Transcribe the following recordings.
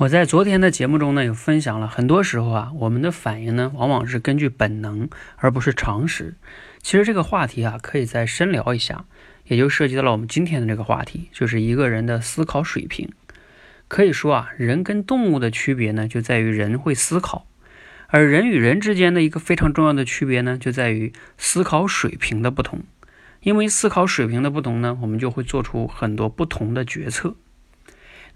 我在昨天的节目中呢，有分享了，很多时候啊，我们的反应呢，往往是根据本能，而不是常识。其实这个话题啊，可以再深聊一下，也就涉及到了我们今天的这个话题，就是一个人的思考水平。可以说啊，人跟动物的区别呢，就在于人会思考，而人与人之间的一个非常重要的区别呢，就在于思考水平的不同。因为思考水平的不同呢，我们就会做出很多不同的决策。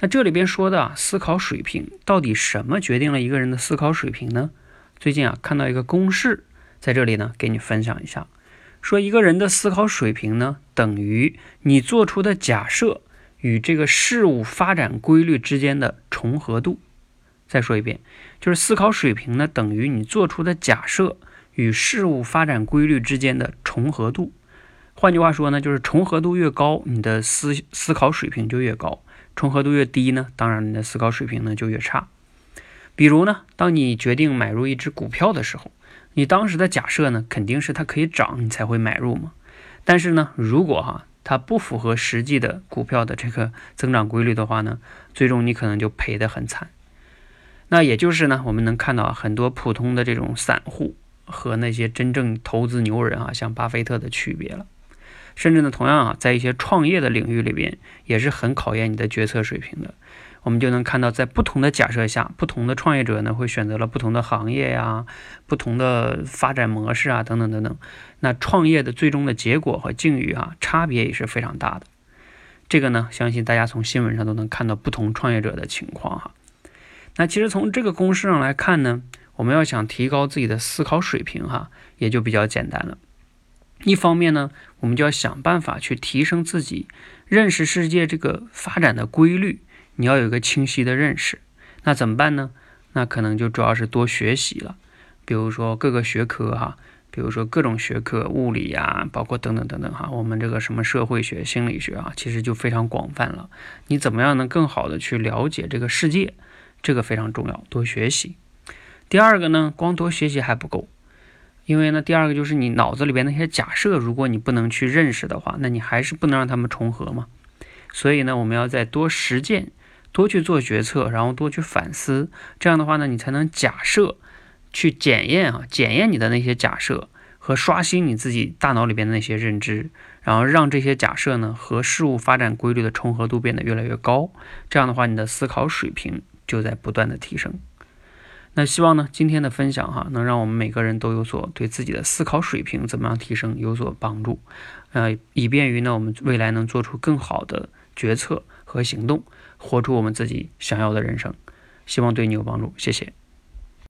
那这里边说的思考水平，到底什么决定了一个人的思考水平呢？最近啊看到一个公式，在这里呢给你分享一下，说一个人的思考水平呢，等于你做出的假设与这个事物发展规律之间的重合度。再说一遍，就是思考水平呢，等于你做出的假设与事物发展规律之间的重合度。换句话说呢，就是重合度越高，你的思思考水平就越高。重合度越低呢，当然你的思考水平呢就越差。比如呢，当你决定买入一只股票的时候，你当时的假设呢肯定是它可以涨，你才会买入嘛。但是呢，如果哈它不符合实际的股票的这个增长规律的话呢，最终你可能就赔得很惨。那也就是呢，我们能看到很多普通的这种散户和那些真正投资牛人啊，像巴菲特的区别了。甚至呢，同样啊，在一些创业的领域里边，也是很考验你的决策水平的。我们就能看到，在不同的假设下，不同的创业者呢，会选择了不同的行业呀、不同的发展模式啊，等等等等。那创业的最终的结果和境遇啊，差别也是非常大的。这个呢，相信大家从新闻上都能看到不同创业者的情况哈。那其实从这个公式上来看呢，我们要想提高自己的思考水平哈，也就比较简单了。一方面呢，我们就要想办法去提升自己认识世界这个发展的规律，你要有一个清晰的认识。那怎么办呢？那可能就主要是多学习了，比如说各个学科哈，比如说各种学科，物理呀，包括等等等等哈，我们这个什么社会学、心理学啊，其实就非常广泛了。你怎么样能更好的去了解这个世界？这个非常重要，多学习。第二个呢，光多学习还不够。因为呢，第二个就是你脑子里边那些假设，如果你不能去认识的话，那你还是不能让他们重合嘛。所以呢，我们要再多实践，多去做决策，然后多去反思。这样的话呢，你才能假设去检验啊，检验你的那些假设和刷新你自己大脑里边的那些认知，然后让这些假设呢和事物发展规律的重合度变得越来越高。这样的话，你的思考水平就在不断的提升。那希望呢，今天的分享哈，能让我们每个人都有所对自己的思考水平怎么样提升有所帮助，呃，以便于呢，我们未来能做出更好的决策和行动，活出我们自己想要的人生。希望对你有帮助，谢谢。